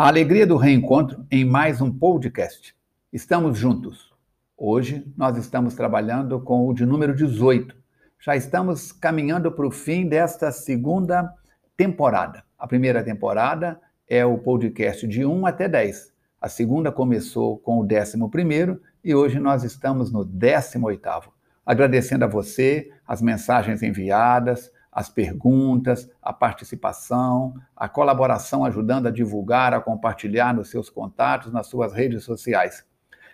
A alegria do reencontro em mais um podcast. Estamos juntos. Hoje nós estamos trabalhando com o de número 18. Já estamos caminhando para o fim desta segunda temporada. A primeira temporada é o podcast de 1 até 10. A segunda começou com o 11 e hoje nós estamos no 18. Agradecendo a você as mensagens enviadas, as perguntas, a participação, a colaboração ajudando a divulgar, a compartilhar nos seus contatos, nas suas redes sociais.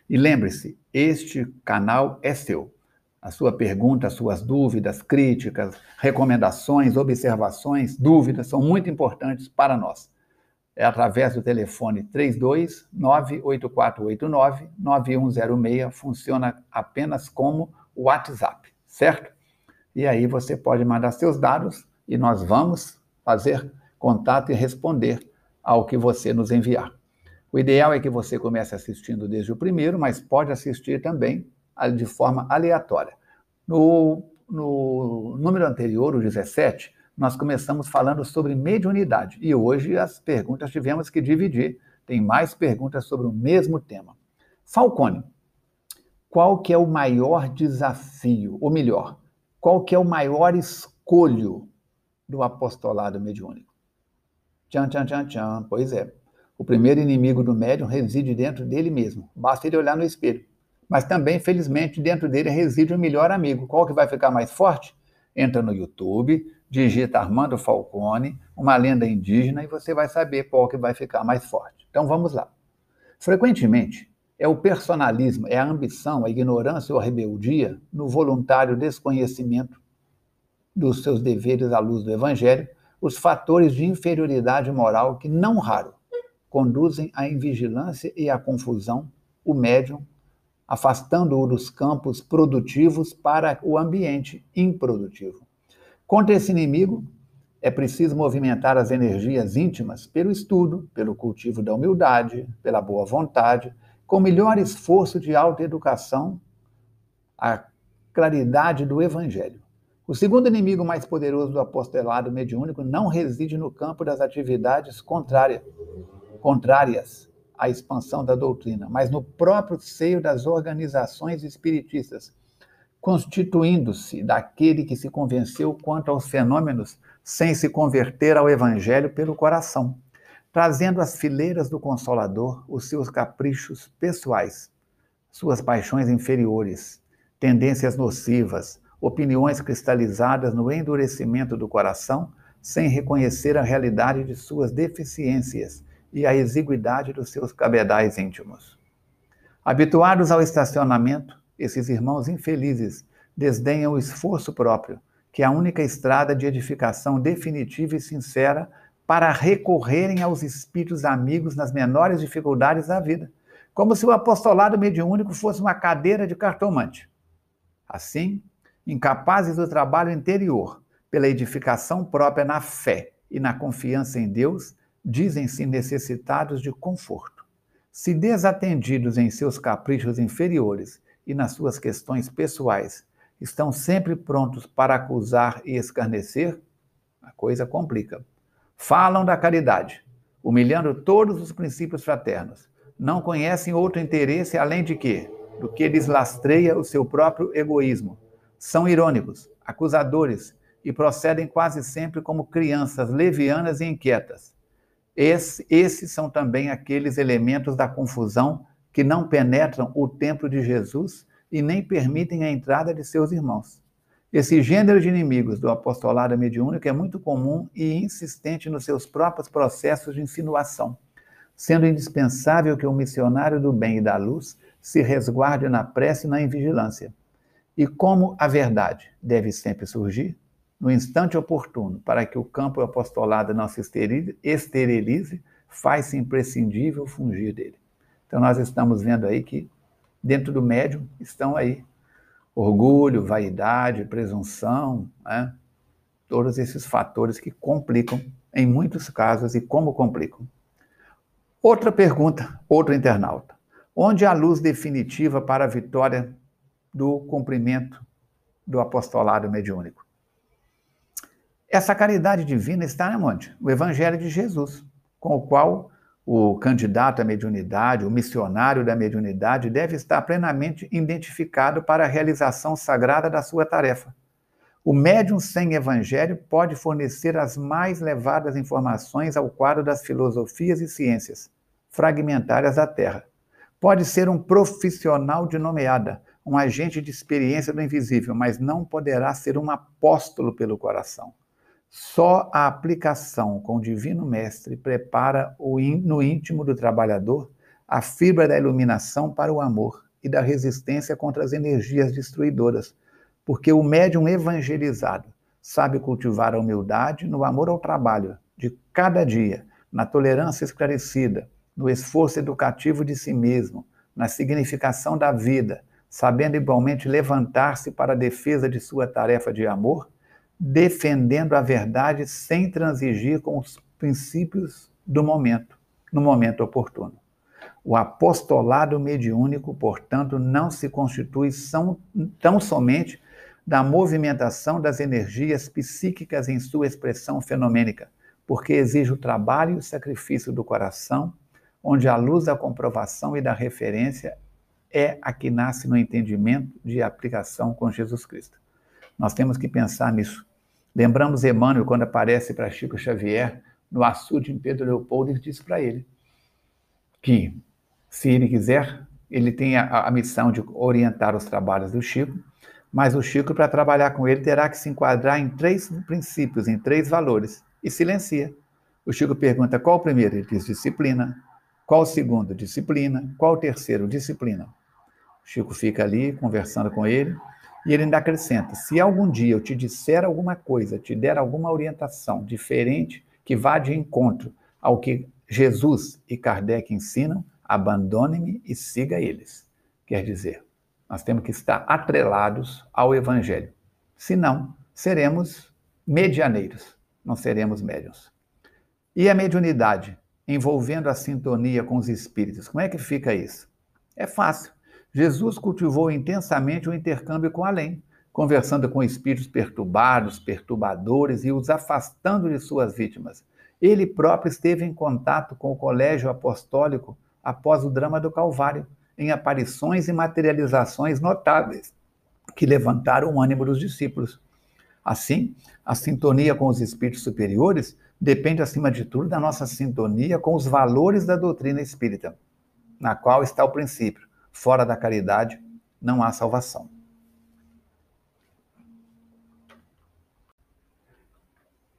E lembre-se, este canal é seu. A sua pergunta, as suas dúvidas, críticas, recomendações, observações, dúvidas são muito importantes para nós. É através do telefone 32 98489 9106, funciona apenas como WhatsApp, certo? E aí você pode mandar seus dados e nós vamos fazer contato e responder ao que você nos enviar. O ideal é que você comece assistindo desde o primeiro, mas pode assistir também de forma aleatória. No, no número anterior, o 17, nós começamos falando sobre mediunidade e hoje as perguntas tivemos que dividir. Tem mais perguntas sobre o mesmo tema. Falcone, qual que é o maior desafio, ou melhor, qual que é o maior escolho do apostolado mediúnico? Tchan, tchan, tchan, tchan. Pois é. O primeiro inimigo do médium reside dentro dele mesmo. Basta ele olhar no espelho. Mas também, felizmente, dentro dele reside o melhor amigo. Qual que vai ficar mais forte? Entra no YouTube, digita Armando Falcone, uma lenda indígena, e você vai saber qual que vai ficar mais forte. Então vamos lá. Frequentemente, é o personalismo, é a ambição, a ignorância ou a rebeldia no voluntário desconhecimento dos seus deveres à luz do Evangelho, os fatores de inferioridade moral que, não raro, conduzem à invigilância e à confusão o médium, afastando-o dos campos produtivos para o ambiente improdutivo. Contra esse inimigo, é preciso movimentar as energias íntimas pelo estudo, pelo cultivo da humildade, pela boa vontade, com melhor esforço de autoeducação, a claridade do Evangelho. O segundo inimigo mais poderoso do apostolado mediúnico não reside no campo das atividades contrárias, contrárias à expansão da doutrina, mas no próprio seio das organizações espiritistas, constituindo-se daquele que se convenceu quanto aos fenômenos sem se converter ao Evangelho pelo coração trazendo às fileiras do Consolador os seus caprichos pessoais, suas paixões inferiores, tendências nocivas, opiniões cristalizadas no endurecimento do coração, sem reconhecer a realidade de suas deficiências e a exiguidade dos seus cabedais íntimos. Habituados ao estacionamento, esses irmãos infelizes desdenham o esforço próprio, que é a única estrada de edificação definitiva e sincera para recorrerem aos espíritos amigos nas menores dificuldades da vida, como se o apostolado mediúnico fosse uma cadeira de cartomante. Assim, incapazes do trabalho interior, pela edificação própria na fé e na confiança em Deus, dizem-se necessitados de conforto. Se desatendidos em seus caprichos inferiores e nas suas questões pessoais, estão sempre prontos para acusar e escarnecer, a coisa complica. Falam da caridade, humilhando todos os princípios fraternos. Não conhecem outro interesse além de quê? Do que lhes lastreia o seu próprio egoísmo. São irônicos, acusadores e procedem quase sempre como crianças levianas e inquietas. Esse, esses são também aqueles elementos da confusão que não penetram o templo de Jesus e nem permitem a entrada de seus irmãos. Esse gênero de inimigos do apostolado mediúnico é muito comum e insistente nos seus próprios processos de insinuação, sendo indispensável que o missionário do bem e da luz se resguarde na prece e na vigilância. E como a verdade deve sempre surgir, no instante oportuno, para que o campo apostolado não se esterilize, faz-se imprescindível fungir dele. Então, nós estamos vendo aí que, dentro do médium, estão aí orgulho, vaidade, presunção, né? todos esses fatores que complicam em muitos casos e como complicam. Outra pergunta, outro internauta. Onde a luz definitiva para a vitória do cumprimento do apostolado mediúnico? Essa caridade divina está onde? O Evangelho de Jesus, com o qual O candidato à mediunidade, o missionário da mediunidade, deve estar plenamente identificado para a realização sagrada da sua tarefa. O médium sem evangelho pode fornecer as mais levadas informações ao quadro das filosofias e ciências fragmentárias da Terra. Pode ser um profissional de nomeada, um agente de experiência do invisível, mas não poderá ser um apóstolo pelo coração. Só a aplicação com o Divino Mestre prepara no íntimo do trabalhador a fibra da iluminação para o amor e da resistência contra as energias destruidoras, porque o médium evangelizado sabe cultivar a humildade no amor ao trabalho de cada dia, na tolerância esclarecida, no esforço educativo de si mesmo, na significação da vida, sabendo igualmente levantar-se para a defesa de sua tarefa de amor defendendo a verdade sem transigir com os princípios do momento, no momento oportuno. O apostolado mediúnico, portanto, não se constitui são, tão somente da movimentação das energias psíquicas em sua expressão fenomênica, porque exige o trabalho e o sacrifício do coração, onde a luz da comprovação e da referência é a que nasce no entendimento de aplicação com Jesus Cristo. Nós temos que pensar nisso. Lembramos Emmanuel quando aparece para Chico Xavier no açude em Pedro Leopoldo e diz para ele que, se ele quiser, ele tem a, a missão de orientar os trabalhos do Chico, mas o Chico, para trabalhar com ele, terá que se enquadrar em três princípios, em três valores, e silencia. O Chico pergunta qual o primeiro? Ele diz disciplina. Qual o segundo? Disciplina. Qual o terceiro? Disciplina. O Chico fica ali conversando com ele. E ele ainda acrescenta: se algum dia eu te disser alguma coisa, te der alguma orientação diferente que vá de encontro ao que Jesus e Kardec ensinam, abandone-me e siga eles. Quer dizer, nós temos que estar atrelados ao Evangelho. Senão, seremos medianeiros, não seremos médios. E a mediunidade, envolvendo a sintonia com os espíritos, como é que fica isso? É fácil. Jesus cultivou intensamente o intercâmbio com além, conversando com espíritos perturbados, perturbadores e os afastando de suas vítimas. Ele próprio esteve em contato com o colégio apostólico após o drama do Calvário, em aparições e materializações notáveis que levantaram o ânimo dos discípulos. Assim, a sintonia com os espíritos superiores depende, acima de tudo, da nossa sintonia com os valores da doutrina espírita, na qual está o princípio Fora da caridade não há salvação.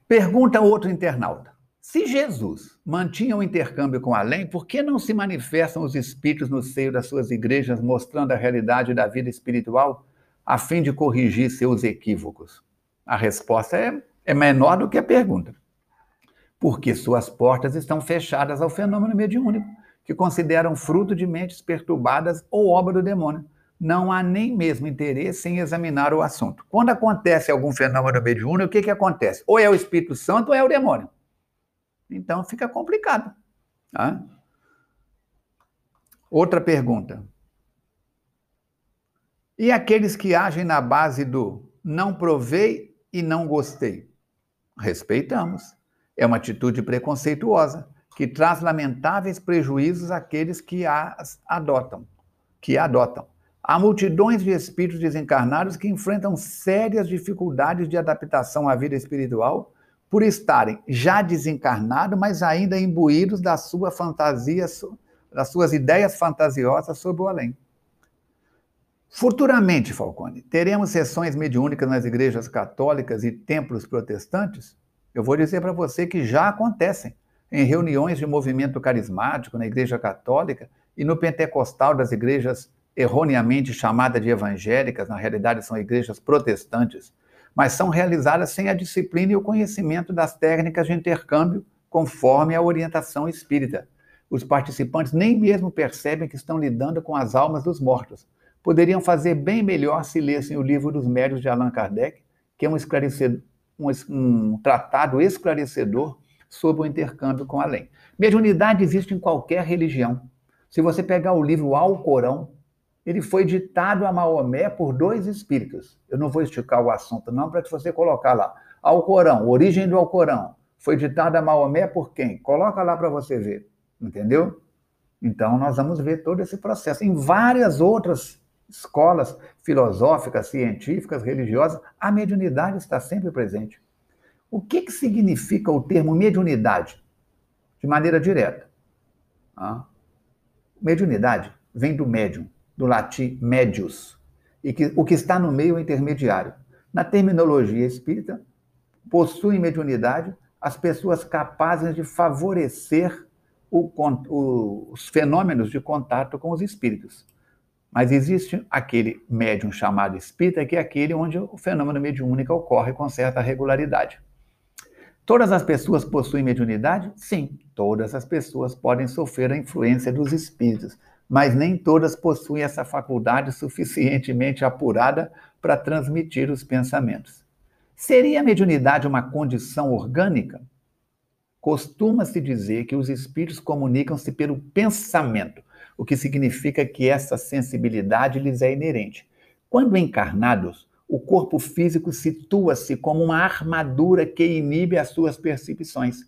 Pergunta outro internauta. Se Jesus mantinha o um intercâmbio com além, por que não se manifestam os espíritos no seio das suas igrejas, mostrando a realidade da vida espiritual, a fim de corrigir seus equívocos? A resposta é, é menor do que a pergunta. Porque suas portas estão fechadas ao fenômeno mediúnico que consideram fruto de mentes perturbadas ou obra do demônio. Não há nem mesmo interesse em examinar o assunto. Quando acontece algum fenômeno mediúnico, o que, que acontece? Ou é o Espírito Santo ou é o demônio. Então fica complicado. Tá? Outra pergunta. E aqueles que agem na base do não provei e não gostei? Respeitamos. É uma atitude preconceituosa que traz lamentáveis prejuízos àqueles que as adotam, que adotam. Há multidões de espíritos desencarnados que enfrentam sérias dificuldades de adaptação à vida espiritual por estarem já desencarnados, mas ainda imbuídos da sua fantasia, das suas ideias fantasiosas sobre o além. Futuramente, Falcone, teremos sessões mediúnicas nas igrejas católicas e templos protestantes? Eu vou dizer para você que já acontecem em reuniões de movimento carismático na Igreja Católica e no pentecostal das igrejas erroneamente chamadas de evangélicas, na realidade são igrejas protestantes, mas são realizadas sem a disciplina e o conhecimento das técnicas de intercâmbio conforme a orientação espírita. Os participantes nem mesmo percebem que estão lidando com as almas dos mortos. Poderiam fazer bem melhor se lessem o livro dos médios de Allan Kardec, que é um, um, um tratado esclarecedor sobre o intercâmbio com além. Mediunidade existe em qualquer religião. Se você pegar o livro Alcorão, ele foi ditado a Maomé por dois espíritos. Eu não vou esticar o assunto, não, para você colocar lá. Alcorão, origem do Alcorão, foi ditado a Maomé por quem? Coloca lá para você ver. entendeu? Então, nós vamos ver todo esse processo. Em várias outras escolas filosóficas, científicas, religiosas, a mediunidade está sempre presente. O que, que significa o termo mediunidade? De maneira direta. Ah. Mediunidade vem do médium, do latim medius, e que, o que está no meio intermediário. Na terminologia espírita, possuem mediunidade as pessoas capazes de favorecer o, o, os fenômenos de contato com os espíritos. Mas existe aquele médium chamado espírita, que é aquele onde o fenômeno mediúnico ocorre com certa regularidade. Todas as pessoas possuem mediunidade? Sim, todas as pessoas podem sofrer a influência dos espíritos, mas nem todas possuem essa faculdade suficientemente apurada para transmitir os pensamentos. Seria a mediunidade uma condição orgânica? Costuma-se dizer que os espíritos comunicam-se pelo pensamento, o que significa que essa sensibilidade lhes é inerente. Quando encarnados, o corpo físico situa-se como uma armadura que inibe as suas percepções,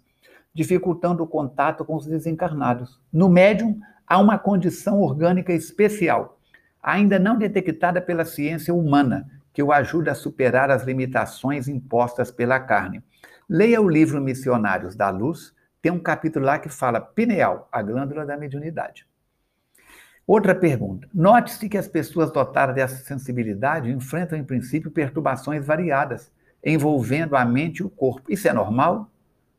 dificultando o contato com os desencarnados. No médium, há uma condição orgânica especial, ainda não detectada pela ciência humana, que o ajuda a superar as limitações impostas pela carne. Leia o livro Missionários da Luz, tem um capítulo lá que fala pineal, a glândula da mediunidade. Outra pergunta. Note-se que as pessoas dotadas dessa sensibilidade enfrentam, em princípio, perturbações variadas, envolvendo a mente e o corpo. Isso é normal?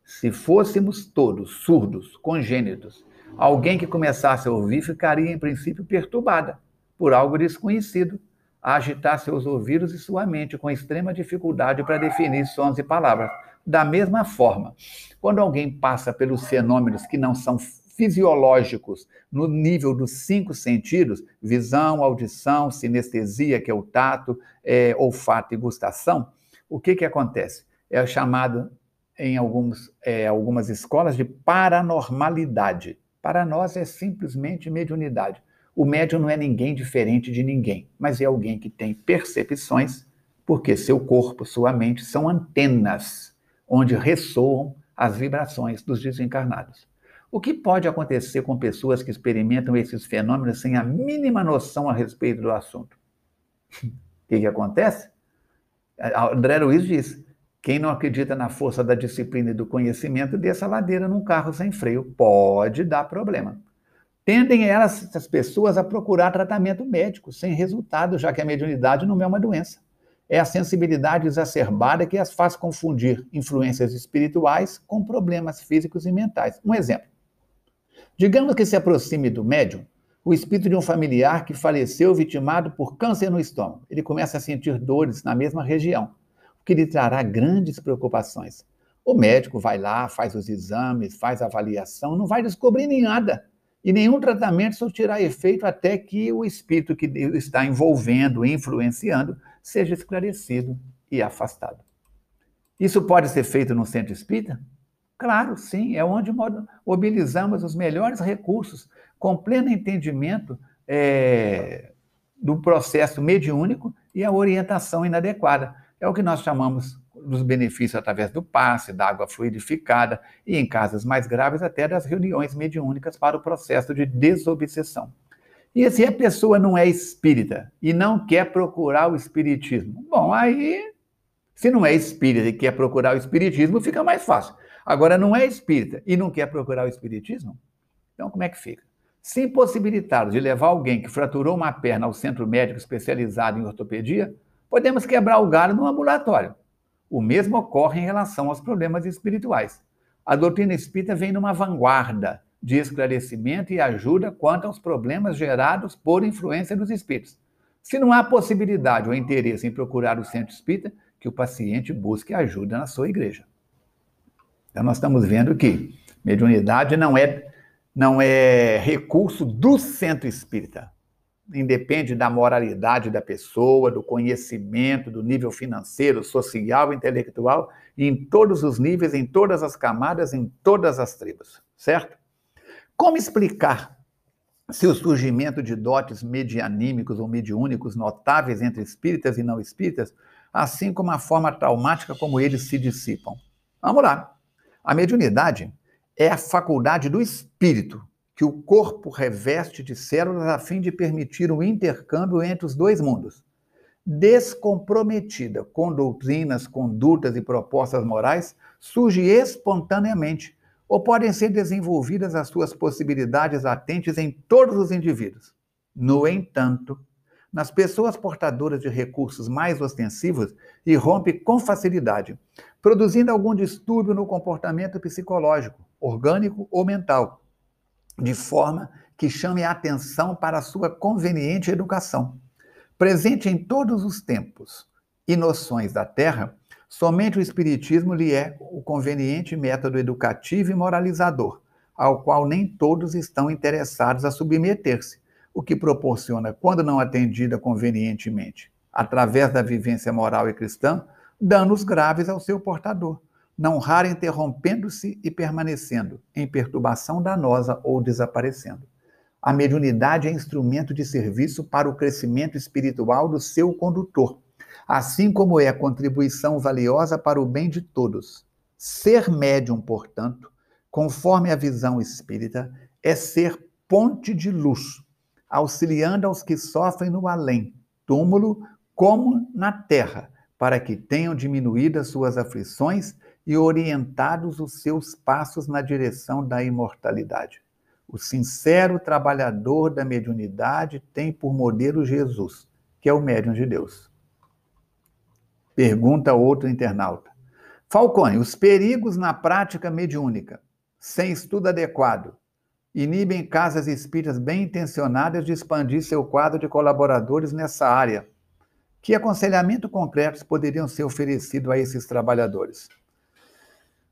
Se fôssemos todos surdos, congênitos, alguém que começasse a ouvir ficaria, em princípio, perturbada por algo desconhecido, a agitar seus ouvidos e sua mente com extrema dificuldade para definir sons e palavras. Da mesma forma, quando alguém passa pelos fenômenos que não são fisiológicos no nível dos cinco sentidos, visão, audição, sinestesia, que é o tato, é, olfato e gustação, o que, que acontece? É chamado em alguns, é, algumas escolas de paranormalidade. Para nós é simplesmente mediunidade. O médium não é ninguém diferente de ninguém, mas é alguém que tem percepções, porque seu corpo, sua mente são antenas onde ressoam as vibrações dos desencarnados. O que pode acontecer com pessoas que experimentam esses fenômenos sem a mínima noção a respeito do assunto? O que, que acontece? André Luiz diz: quem não acredita na força da disciplina e do conhecimento, desça a ladeira num carro sem freio. Pode dar problema. Tendem elas, essas pessoas a procurar tratamento médico, sem resultado, já que a mediunidade não é uma doença. É a sensibilidade exacerbada que as faz confundir influências espirituais com problemas físicos e mentais. Um exemplo. Digamos que se aproxime do médium o espírito de um familiar que faleceu vitimado por câncer no estômago. Ele começa a sentir dores na mesma região o que lhe trará grandes preocupações. O médico vai lá, faz os exames, faz a avaliação, não vai descobrir nem nada. E nenhum tratamento surtirá efeito até que o espírito que está envolvendo, influenciando, seja esclarecido e afastado. Isso pode ser feito no centro espírita? Claro, sim, é onde mobilizamos os melhores recursos, com pleno entendimento é, do processo mediúnico e a orientação inadequada. É o que nós chamamos dos benefícios através do passe, da água fluidificada e, em casos mais graves, até das reuniões mediúnicas para o processo de desobsessão. E se a pessoa não é espírita e não quer procurar o espiritismo, bom, aí, se não é espírita e quer procurar o espiritismo, fica mais fácil. Agora, não é espírita e não quer procurar o espiritismo, então como é que fica? Se impossibilitado de levar alguém que fraturou uma perna ao centro médico especializado em ortopedia, podemos quebrar o galho no ambulatório. O mesmo ocorre em relação aos problemas espirituais. A doutrina espírita vem numa vanguarda de esclarecimento e ajuda quanto aos problemas gerados por influência dos espíritos. Se não há possibilidade ou interesse em procurar o centro espírita, que o paciente busque ajuda na sua igreja. Então, nós estamos vendo que mediunidade não é, não é recurso do centro espírita independe da moralidade da pessoa, do conhecimento, do nível financeiro, social, intelectual, em todos os níveis, em todas as camadas, em todas as tribos, certo? Como explicar se o surgimento de dotes medianímicos ou mediúnicos notáveis entre espíritas e não espíritas, assim como a forma traumática como eles se dissipam? Vamos lá. A mediunidade é a faculdade do espírito que o corpo reveste de células a fim de permitir o intercâmbio entre os dois mundos. Descomprometida com doutrinas, condutas e propostas morais, surge espontaneamente, ou podem ser desenvolvidas as suas possibilidades latentes em todos os indivíduos. No entanto, nas pessoas portadoras de recursos mais ostensivos, irrompe com facilidade, produzindo algum distúrbio no comportamento psicológico, orgânico ou mental, de forma que chame a atenção para a sua conveniente educação. Presente em todos os tempos e noções da Terra, somente o Espiritismo lhe é o conveniente método educativo e moralizador, ao qual nem todos estão interessados a submeter-se o que proporciona, quando não atendida convenientemente, através da vivência moral e cristã, danos graves ao seu portador, não raro interrompendo-se e permanecendo em perturbação danosa ou desaparecendo. A mediunidade é instrumento de serviço para o crescimento espiritual do seu condutor, assim como é contribuição valiosa para o bem de todos. Ser médium, portanto, conforme a visão espírita, é ser ponte de luz auxiliando aos que sofrem no além, túmulo como na terra, para que tenham diminuídas suas aflições e orientados os seus passos na direção da imortalidade. O sincero trabalhador da mediunidade tem por modelo Jesus, que é o médium de Deus. Pergunta outro internauta. Falcone, os perigos na prática mediúnica, sem estudo adequado, inibem casas espíritas bem intencionadas de expandir seu quadro de colaboradores nessa área. Que aconselhamento concretos poderiam ser oferecidos a esses trabalhadores?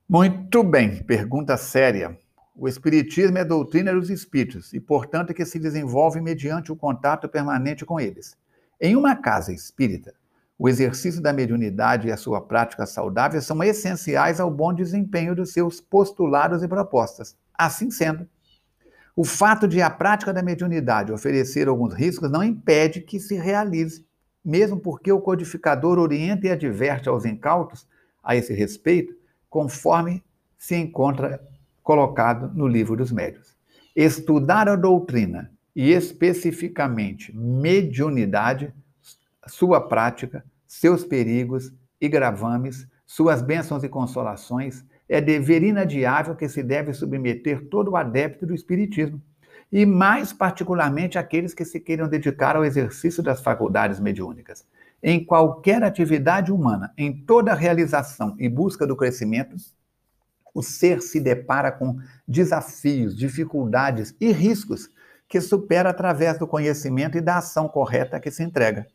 Muito bem, pergunta séria. O Espiritismo é doutrina dos espíritos e, portanto, que se desenvolve mediante o contato permanente com eles. Em uma casa espírita, o exercício da mediunidade e a sua prática saudável são essenciais ao bom desempenho dos seus postulados e propostas. Assim sendo, o fato de a prática da mediunidade oferecer alguns riscos não impede que se realize, mesmo porque o codificador orienta e adverte aos incautos a esse respeito, conforme se encontra colocado no livro dos médios. Estudar a doutrina e especificamente mediunidade, sua prática, seus perigos e gravames, suas bênçãos e consolações, é dever inadiável que se deve submeter todo adepto do Espiritismo, e mais particularmente aqueles que se queiram dedicar ao exercício das faculdades mediúnicas. Em qualquer atividade humana, em toda realização e busca do crescimento, o ser se depara com desafios, dificuldades e riscos que supera através do conhecimento e da ação correta que se entrega.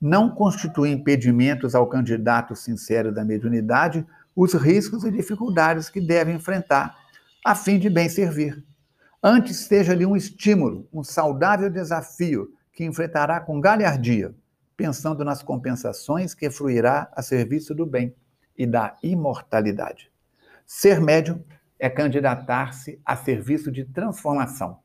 Não constitui impedimentos ao candidato sincero da mediunidade os riscos e dificuldades que deve enfrentar a fim de bem servir. Antes seja ali um estímulo, um saudável desafio que enfrentará com galhardia, pensando nas compensações que fruirá a serviço do bem e da imortalidade. Ser médium é candidatar-se a serviço de transformação,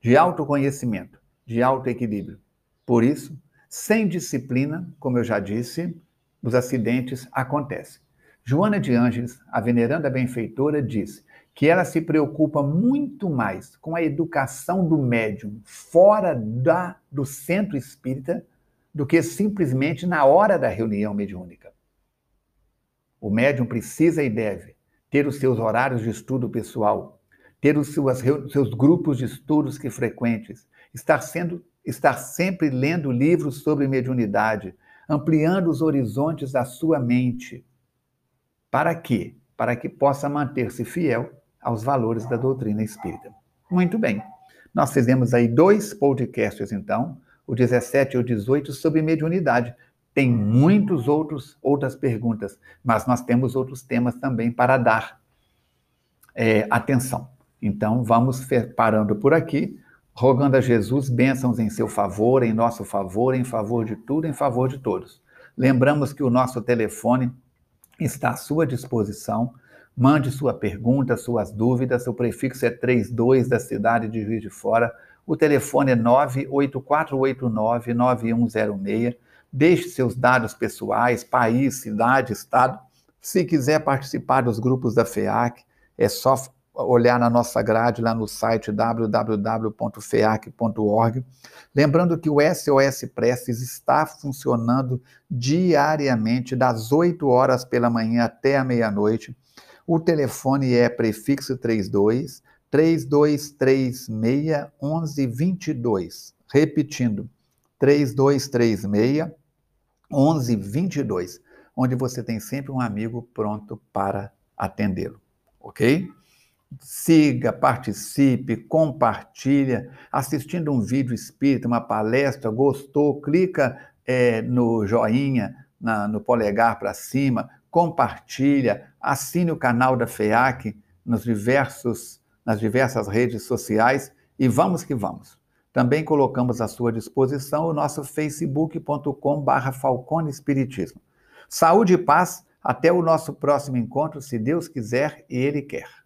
de autoconhecimento, de autoequilíbrio. Por isso, sem disciplina, como eu já disse, os acidentes acontecem. Joana de Ângeles, a veneranda benfeitora, diz que ela se preocupa muito mais com a educação do médium fora da, do centro espírita do que simplesmente na hora da reunião mediúnica. O médium precisa e deve ter os seus horários de estudo pessoal, ter os seus, seus grupos de estudos que frequentes, estar, sendo, estar sempre lendo livros sobre mediunidade, ampliando os horizontes da sua mente para quê? Para que possa manter-se fiel aos valores da doutrina espírita. Muito bem. Nós fizemos aí dois podcasts, então, o 17 e o 18, sobre mediunidade. Tem muitos outros outras perguntas, mas nós temos outros temas também para dar é, atenção. Então, vamos parando por aqui, rogando a Jesus bênçãos em seu favor, em nosso favor, em favor de tudo, em favor de todos. Lembramos que o nosso telefone está à sua disposição. Mande sua pergunta, suas dúvidas. O prefixo é 32 da cidade de Juiz de Fora. O telefone é 98489-9106. Deixe seus dados pessoais, país, cidade, estado. Se quiser participar dos grupos da FEAC, é só olhar na nossa grade lá no site www.feac.org. Lembrando que o SOS Prestes está funcionando diariamente, das 8 horas pela manhã até a meia-noite. O telefone é prefixo 32 3236 1122. Repetindo, 3236 1122, onde você tem sempre um amigo pronto para atendê-lo, ok? Siga, participe, compartilha, assistindo um vídeo espírita, uma palestra, gostou, clica é, no joinha, na, no polegar para cima, compartilha, assine o canal da FEAC nos diversos, nas diversas redes sociais e vamos que vamos. Também colocamos à sua disposição o nosso facebook.com.br Falcone Espiritismo. Saúde e paz, até o nosso próximo encontro, se Deus quiser e Ele quer.